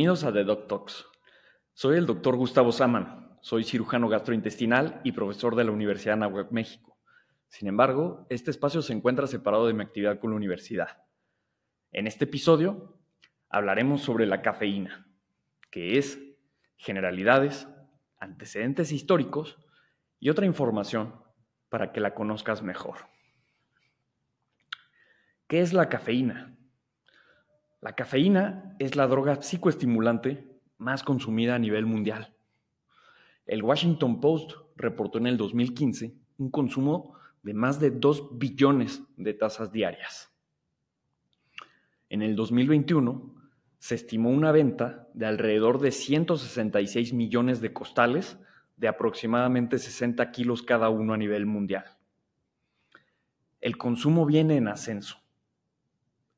Bienvenidos a The Doc Talks. Soy el doctor Gustavo Saman, soy cirujano gastrointestinal y profesor de la Universidad de Nahuatl, México. Sin embargo, este espacio se encuentra separado de mi actividad con la universidad. En este episodio hablaremos sobre la cafeína, que es generalidades, antecedentes históricos y otra información para que la conozcas mejor. ¿Qué es la cafeína? La cafeína es la droga psicoestimulante más consumida a nivel mundial. El Washington Post reportó en el 2015 un consumo de más de 2 billones de tazas diarias. En el 2021 se estimó una venta de alrededor de 166 millones de costales de aproximadamente 60 kilos cada uno a nivel mundial. El consumo viene en ascenso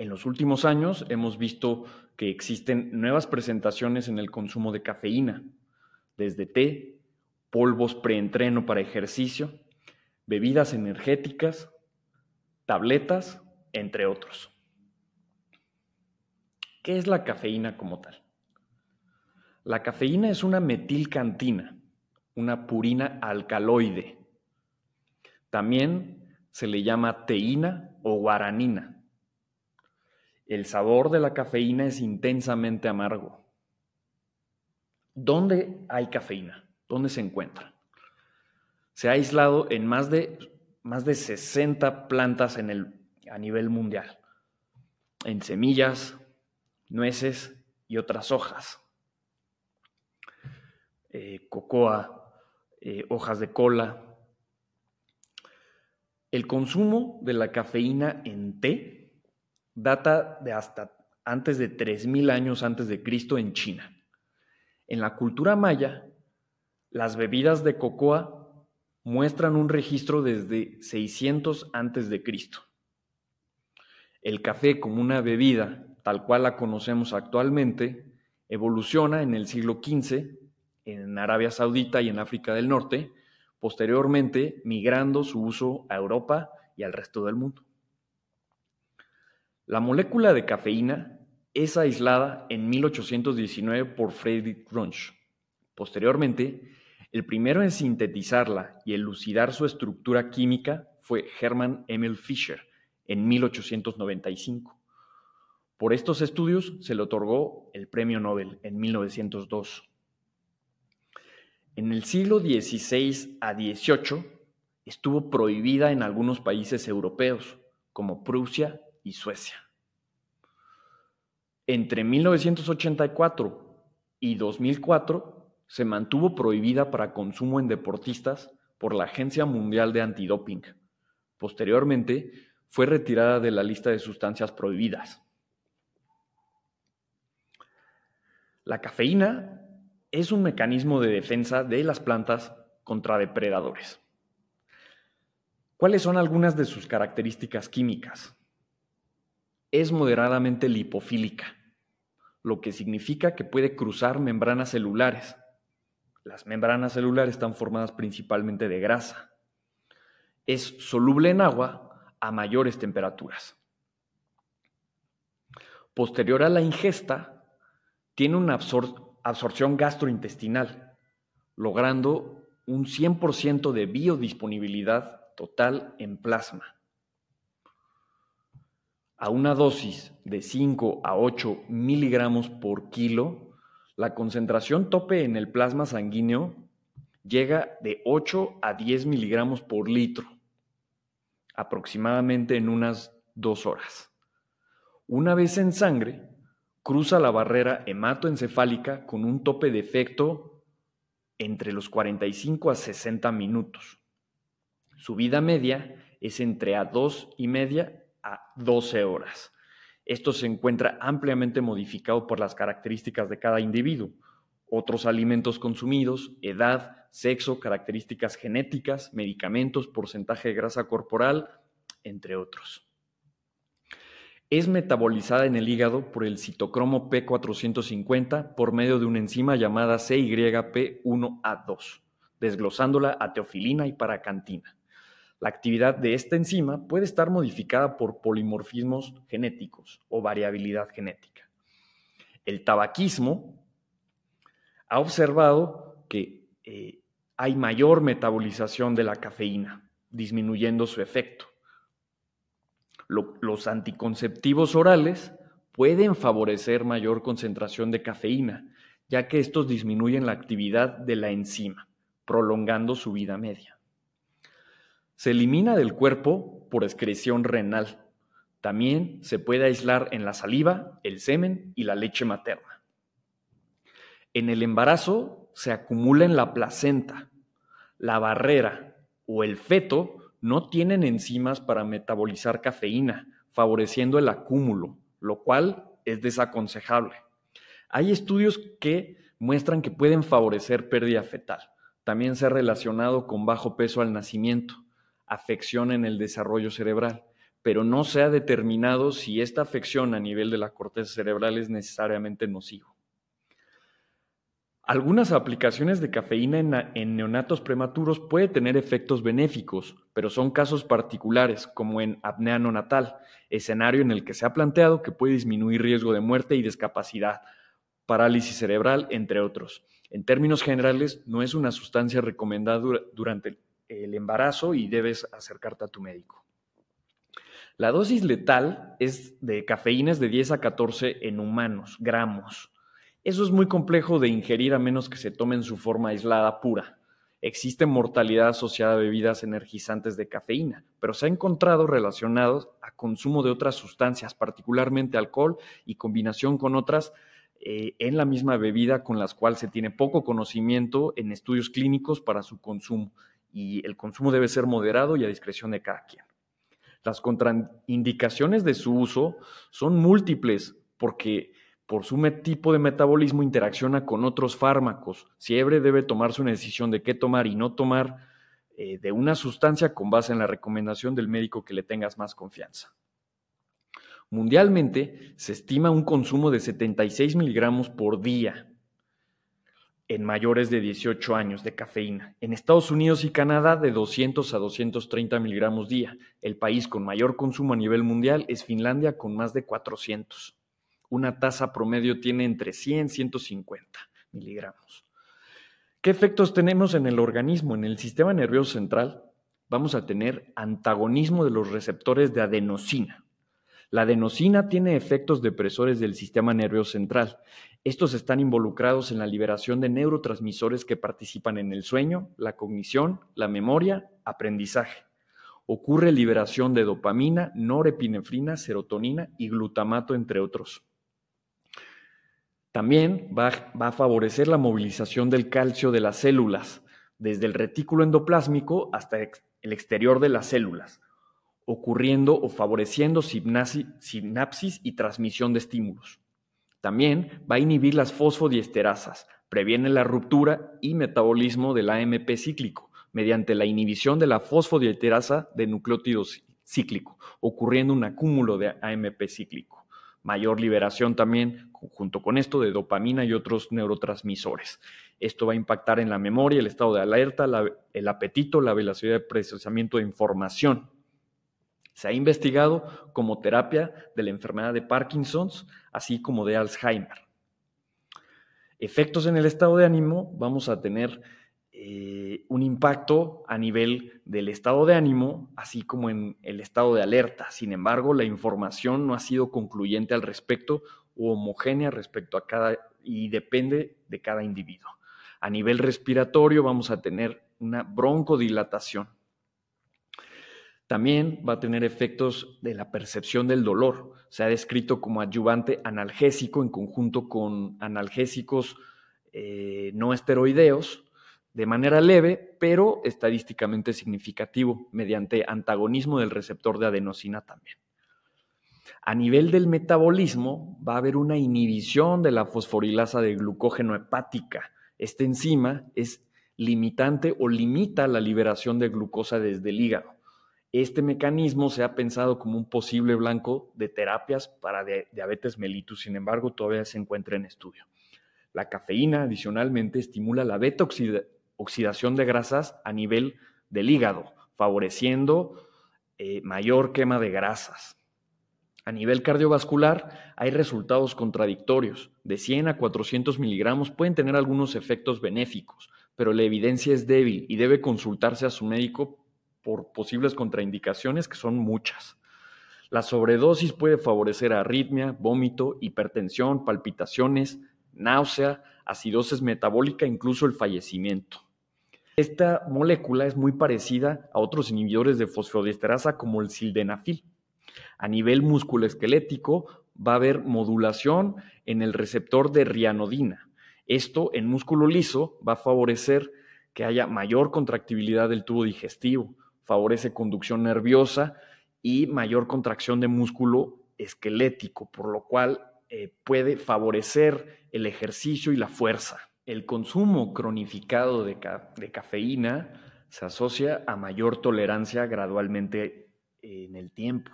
en los últimos años hemos visto que existen nuevas presentaciones en el consumo de cafeína, desde té, polvos preentreno para ejercicio, bebidas energéticas, tabletas, entre otros. ¿Qué es la cafeína como tal? La cafeína es una metilcantina, una purina alcaloide. También se le llama teína o guaranina el sabor de la cafeína es intensamente amargo. ¿Dónde hay cafeína? ¿Dónde se encuentra? Se ha aislado en más de, más de 60 plantas en el, a nivel mundial, en semillas, nueces y otras hojas. Eh, cocoa, eh, hojas de cola. El consumo de la cafeína en té data de hasta antes de 3.000 años antes de Cristo en China. En la cultura maya, las bebidas de cocoa muestran un registro desde 600 antes de Cristo. El café como una bebida, tal cual la conocemos actualmente, evoluciona en el siglo XV en Arabia Saudita y en África del Norte, posteriormente migrando su uso a Europa y al resto del mundo. La molécula de cafeína es aislada en 1819 por Friedrich Runch. Posteriormente, el primero en sintetizarla y elucidar su estructura química fue Hermann Emil Fischer en 1895. Por estos estudios se le otorgó el Premio Nobel en 1902. En el siglo XVI a XVIII estuvo prohibida en algunos países europeos, como Prusia y Suecia. Entre 1984 y 2004 se mantuvo prohibida para consumo en deportistas por la Agencia Mundial de Antidoping. Posteriormente, fue retirada de la lista de sustancias prohibidas. La cafeína es un mecanismo de defensa de las plantas contra depredadores. ¿Cuáles son algunas de sus características químicas? Es moderadamente lipofílica, lo que significa que puede cruzar membranas celulares. Las membranas celulares están formadas principalmente de grasa. Es soluble en agua a mayores temperaturas. Posterior a la ingesta, tiene una absorción gastrointestinal, logrando un 100% de biodisponibilidad total en plasma a una dosis de 5 a 8 miligramos por kilo, la concentración tope en el plasma sanguíneo llega de 8 a 10 miligramos por litro, aproximadamente en unas dos horas. Una vez en sangre, cruza la barrera hematoencefálica con un tope de efecto entre los 45 a 60 minutos. Su vida media es entre a 2 y media a 12 horas. Esto se encuentra ampliamente modificado por las características de cada individuo, otros alimentos consumidos, edad, sexo, características genéticas, medicamentos, porcentaje de grasa corporal, entre otros. Es metabolizada en el hígado por el citocromo P450 por medio de una enzima llamada CYP1A2, desglosándola a teofilina y paracantina. La actividad de esta enzima puede estar modificada por polimorfismos genéticos o variabilidad genética. El tabaquismo ha observado que eh, hay mayor metabolización de la cafeína, disminuyendo su efecto. los anticonceptivos orales pueden favorecer mayor concentración de cafeína, ya que estos disminuyen la actividad de la enzima, prolongando su vida media. Se elimina del cuerpo por excreción renal. También se puede aislar en la saliva, el semen y la leche materna. En el embarazo se acumula en la placenta. La barrera o el feto no tienen enzimas para metabolizar cafeína, favoreciendo el acúmulo, lo cual es desaconsejable. Hay estudios que muestran que pueden favorecer pérdida fetal. También se ha relacionado con bajo peso al nacimiento, afección en el desarrollo cerebral, pero no se ha determinado si esta afección a nivel de la corteza cerebral es necesariamente nocivo. Algunas aplicaciones de cafeína en, neonatos prematuros puede tener efectos benéficos, pero son casos particulares, como en apnea neonatal, escenario en el que se ha planteado que puede disminuir riesgo de muerte y discapacidad, parálisis cerebral, entre otros. En términos generales, no es una sustancia recomendada durante el embarazo y debes acercarte a tu médico. La dosis letal es de cafeínas de 10 a 14 en humanos, gramos. Eso es muy complejo de ingerir a menos que se tome en su forma aislada pura. Existe mortalidad asociada a bebidas energizantes de cafeína, pero se ha encontrado relacionados a consumo de otras sustancias, particularmente alcohol y combinación con otras eh, en la misma bebida con las cuales se tiene poco conocimiento en estudios clínicos para su consumo y el consumo debe ser moderado y a discreción de cada quien. Las contraindicaciones de su uso son múltiples porque por su tipo de metabolismo interacciona con otros fármacos. Siempre debe tomarse una decisión de qué tomar y no tomar eh, de una sustancia con base en la recomendación del médico que le tengas más confianza. Mundialmente se estima un consumo de 76 miligramos por día en mayores de 18 años de cafeína. En Estados Unidos y Canadá de 200 a 230 miligramos día. El país con mayor consumo a nivel mundial es Finlandia con más de 400 una tasa promedio tiene entre 100 y 150 miligramos. ¿Qué efectos tenemos en el organismo? En el sistema nervioso central vamos a tener antagonismo de los receptores de adenosina. La adenosina tiene efectos depresores del sistema nervioso central. Estos están involucrados en la liberación de neurotransmisores que participan en el sueño, la cognición, la memoria, aprendizaje. Ocurre liberación de dopamina, norepinefrina, serotonina y glutamato, entre otros. También va, a favorecer la movilización del calcio de las células, desde el retículo endoplásmico hasta el exterior de las células, ocurriendo o favoreciendo sinapsis y transmisión de estímulos. También va a inhibir las fosfodiesterasas, previene la ruptura y metabolismo del AMP cíclico mediante la inhibición de la fosfodiesterasa de nucleótido cíclico, ocurriendo un acúmulo de AMP cíclico mayor liberación también, junto con esto, de dopamina y otros neurotransmisores. Esto va a impactar en la memoria, el estado de alerta, el apetito, la velocidad de procesamiento de información. Se ha investigado como terapia de la enfermedad de Parkinson's, así como de Alzheimer. Efectos en el estado de ánimo, vamos a tener eh, un impacto a nivel del estado de ánimo, así como en el estado de alerta. Sin embargo, la información no ha sido concluyente al respecto o homogénea respecto a cada y depende de cada individuo. A nivel respiratorio vamos a tener una broncodilatación. También va a tener efectos de la percepción del dolor. Se ha descrito como adyuvante analgésico en conjunto con analgésicos eh, no esteroideos, de manera leve, pero estadísticamente significativo, mediante antagonismo del receptor de adenosina también. A nivel del metabolismo, va a haber una inhibición de la fosforilasa de glucógeno hepática. Esta enzima es limitante o limita la liberación de glucosa desde el hígado. Este mecanismo se ha pensado como un posible blanco de terapias para diabetes mellitus, sin embargo, todavía se encuentra en estudio. La cafeína, adicionalmente, estimula la beta oxidación de grasas a nivel del hígado, favoreciendo eh, mayor quema de grasas. A nivel cardiovascular, hay resultados contradictorios. De 100 a 400 miligramos pueden tener algunos efectos benéficos, pero la evidencia es débil y debe consultarse a su médico por posibles contraindicaciones que son muchas. La sobredosis puede favorecer arritmia, vómito, hipertensión, palpitaciones, náusea, acidosis metabólica, incluso el fallecimiento. Esta molécula es muy parecida a otros inhibidores de fosfodiesterasa como el sildenafil. A nivel musculoesquelético va a haber modulación en el receptor de rianodina. Esto en músculo liso va a favorecer que haya mayor contractibilidad del tubo digestivo, favorece conducción nerviosa y mayor contracción de músculo esquelético, por lo cual eh, puede favorecer el ejercicio y la fuerza. El consumo cronificado de, cafeína se asocia a mayor tolerancia gradualmente en el tiempo.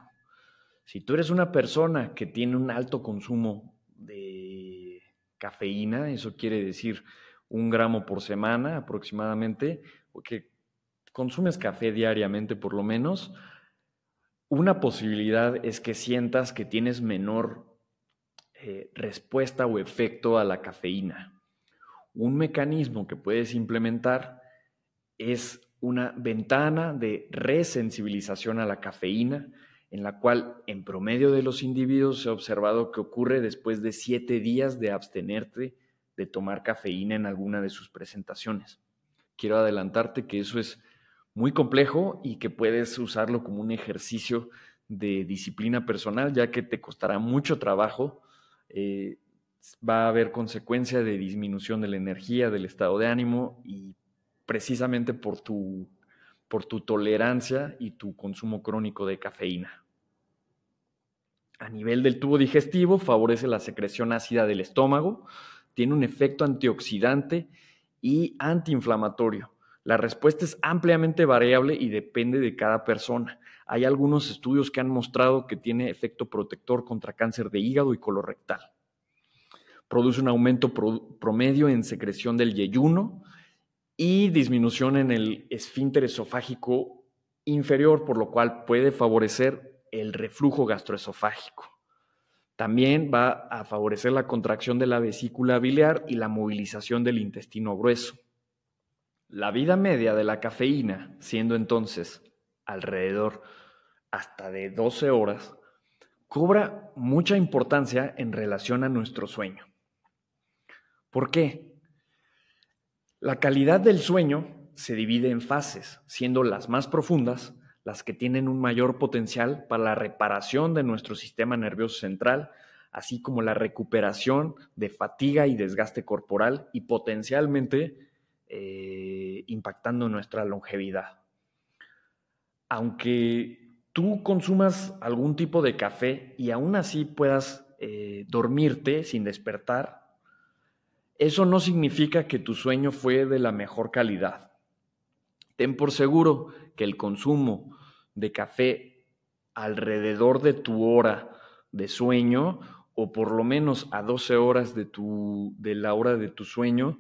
Si tú eres una persona que tiene un alto consumo de cafeína, eso quiere decir un gramo por semana aproximadamente, que consumes café diariamente por lo menos, una posibilidad es que sientas que tienes menor eh, respuesta o efecto a la cafeína. Un mecanismo que puedes implementar es una ventana de resensibilización a la cafeína, en la cual en promedio de los individuos se ha observado que ocurre después de siete días de abstenerte de tomar cafeína en alguna de sus presentaciones. Quiero adelantarte que eso es muy complejo y que puedes usarlo como un ejercicio de disciplina personal, ya que te costará mucho trabajo. Eh, va a haber consecuencia de disminución de la energía, del estado de ánimo y precisamente por tu, por tu tolerancia y tu consumo crónico de cafeína. A nivel del tubo digestivo, favorece la secreción ácida del estómago, tiene un efecto antioxidante y antiinflamatorio la respuesta es ampliamente variable y depende de cada persona. Hay algunos estudios que han mostrado que tiene efecto protector contra cáncer de hígado y colorectal. Produce un aumento promedio en secreción del yeyuno y disminución en el esfínter esofágico inferior, por lo cual puede favorecer el reflujo gastroesofágico. También va a favorecer la contracción de la vesícula biliar y la movilización del intestino grueso. La vida media de la cafeína, siendo entonces alrededor hasta de 12 horas, cobra mucha importancia en relación a nuestro sueño. ¿Por qué? La calidad del sueño se divide en fases, siendo las más profundas las que tienen un mayor potencial para la reparación de nuestro sistema nervioso central, así como la recuperación de fatiga y desgaste corporal y potencialmente eh, impactando nuestra longevidad. Aunque tú consumas algún tipo de café y aún así puedas eh, dormirte sin despertar, eso no significa que tu sueño fue de la mejor calidad. Ten por seguro que el consumo de café alrededor de tu hora de sueño o por lo menos a 12 horas de, tu, de la hora de tu sueño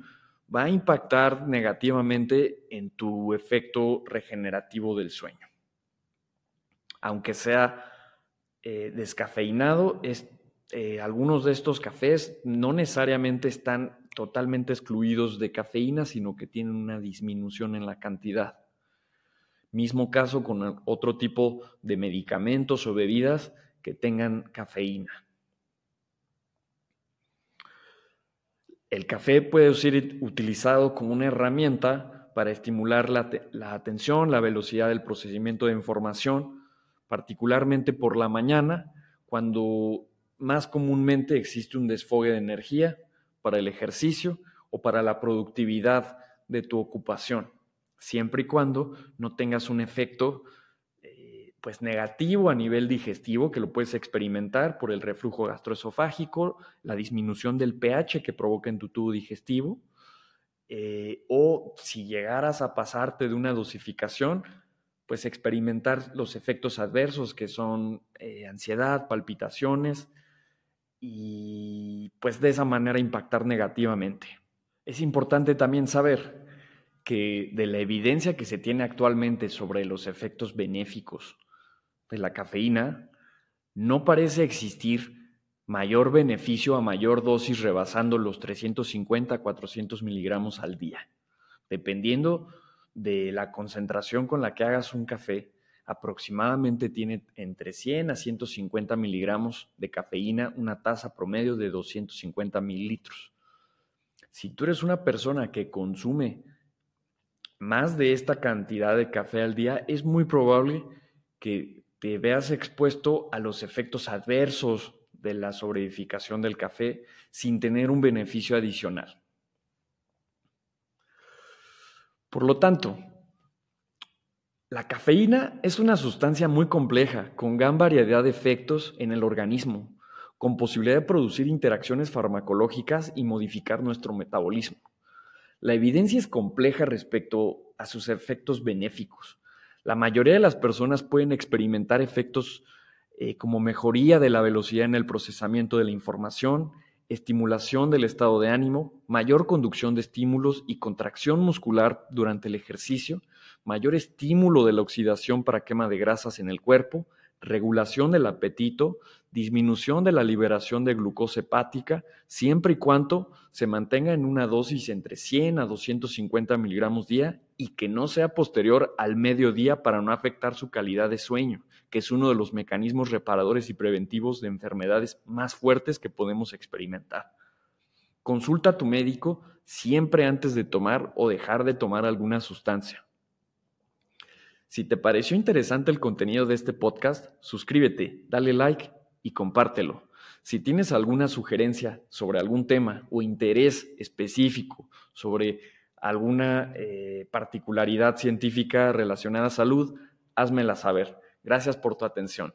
va a impactar negativamente en tu efecto regenerativo del sueño. Aunque sea eh, descafeinado, es, eh, algunos de estos cafés no necesariamente están totalmente excluidos de cafeína, sino que tienen una disminución en la cantidad. Mismo caso con otro tipo de medicamentos o bebidas que tengan cafeína. El café puede ser utilizado como una herramienta para estimular la, atención, la velocidad del procesamiento de información, particularmente por la mañana, cuando más comúnmente existe un desfogue de energía para el ejercicio o para la productividad de tu ocupación, siempre y cuando no tengas un efecto pues negativo a nivel digestivo, que lo puedes experimentar por el reflujo gastroesofágico, la disminución del pH que provoca en tu tubo digestivo, eh, o si llegaras a pasarte de una dosificación, pues experimentar los efectos adversos que son eh, ansiedad, palpitaciones, y pues de esa manera impactar negativamente. Es importante también saber que de la evidencia que se tiene actualmente sobre los efectos benéficos de la cafeína, no parece existir mayor beneficio a mayor dosis rebasando los 350 a 400 miligramos al día. Dependiendo de la concentración con la que hagas un café, aproximadamente tiene entre 100 a 150 miligramos de cafeína, una taza promedio de 250 mililitros. Si tú eres una persona que consume más de esta cantidad de café al día, es muy probable que te veas expuesto a los efectos adversos de la sobreedificación del café sin tener un beneficio adicional. Por lo tanto, la cafeína es una sustancia muy compleja, con gran variedad de efectos en el organismo, con posibilidad de producir interacciones farmacológicas y modificar nuestro metabolismo. La evidencia es compleja respecto a sus efectos benéficos. La mayoría de las personas pueden experimentar efectos eh, como mejoría de la velocidad en el procesamiento de la información, estimulación del estado de ánimo, mayor conducción de estímulos y contracción muscular durante el ejercicio, mayor estímulo de la oxidación para quema de grasas en el cuerpo, regulación del apetito, disminución de la liberación de glucosa hepática, siempre y cuando se mantenga en una dosis entre 100 a 250 miligramos día y que no sea posterior al mediodía para no afectar su calidad de sueño, que es uno de los mecanismos reparadores y preventivos de enfermedades más fuertes que podemos experimentar. Consulta a tu médico siempre antes de tomar o dejar de tomar alguna sustancia. Si te pareció interesante el contenido de este podcast, suscríbete, dale like y compártelo. Si tienes alguna sugerencia sobre algún tema o interés específico sobre alguna eh, particularidad científica relacionada a salud, házmela saber. Gracias por tu atención.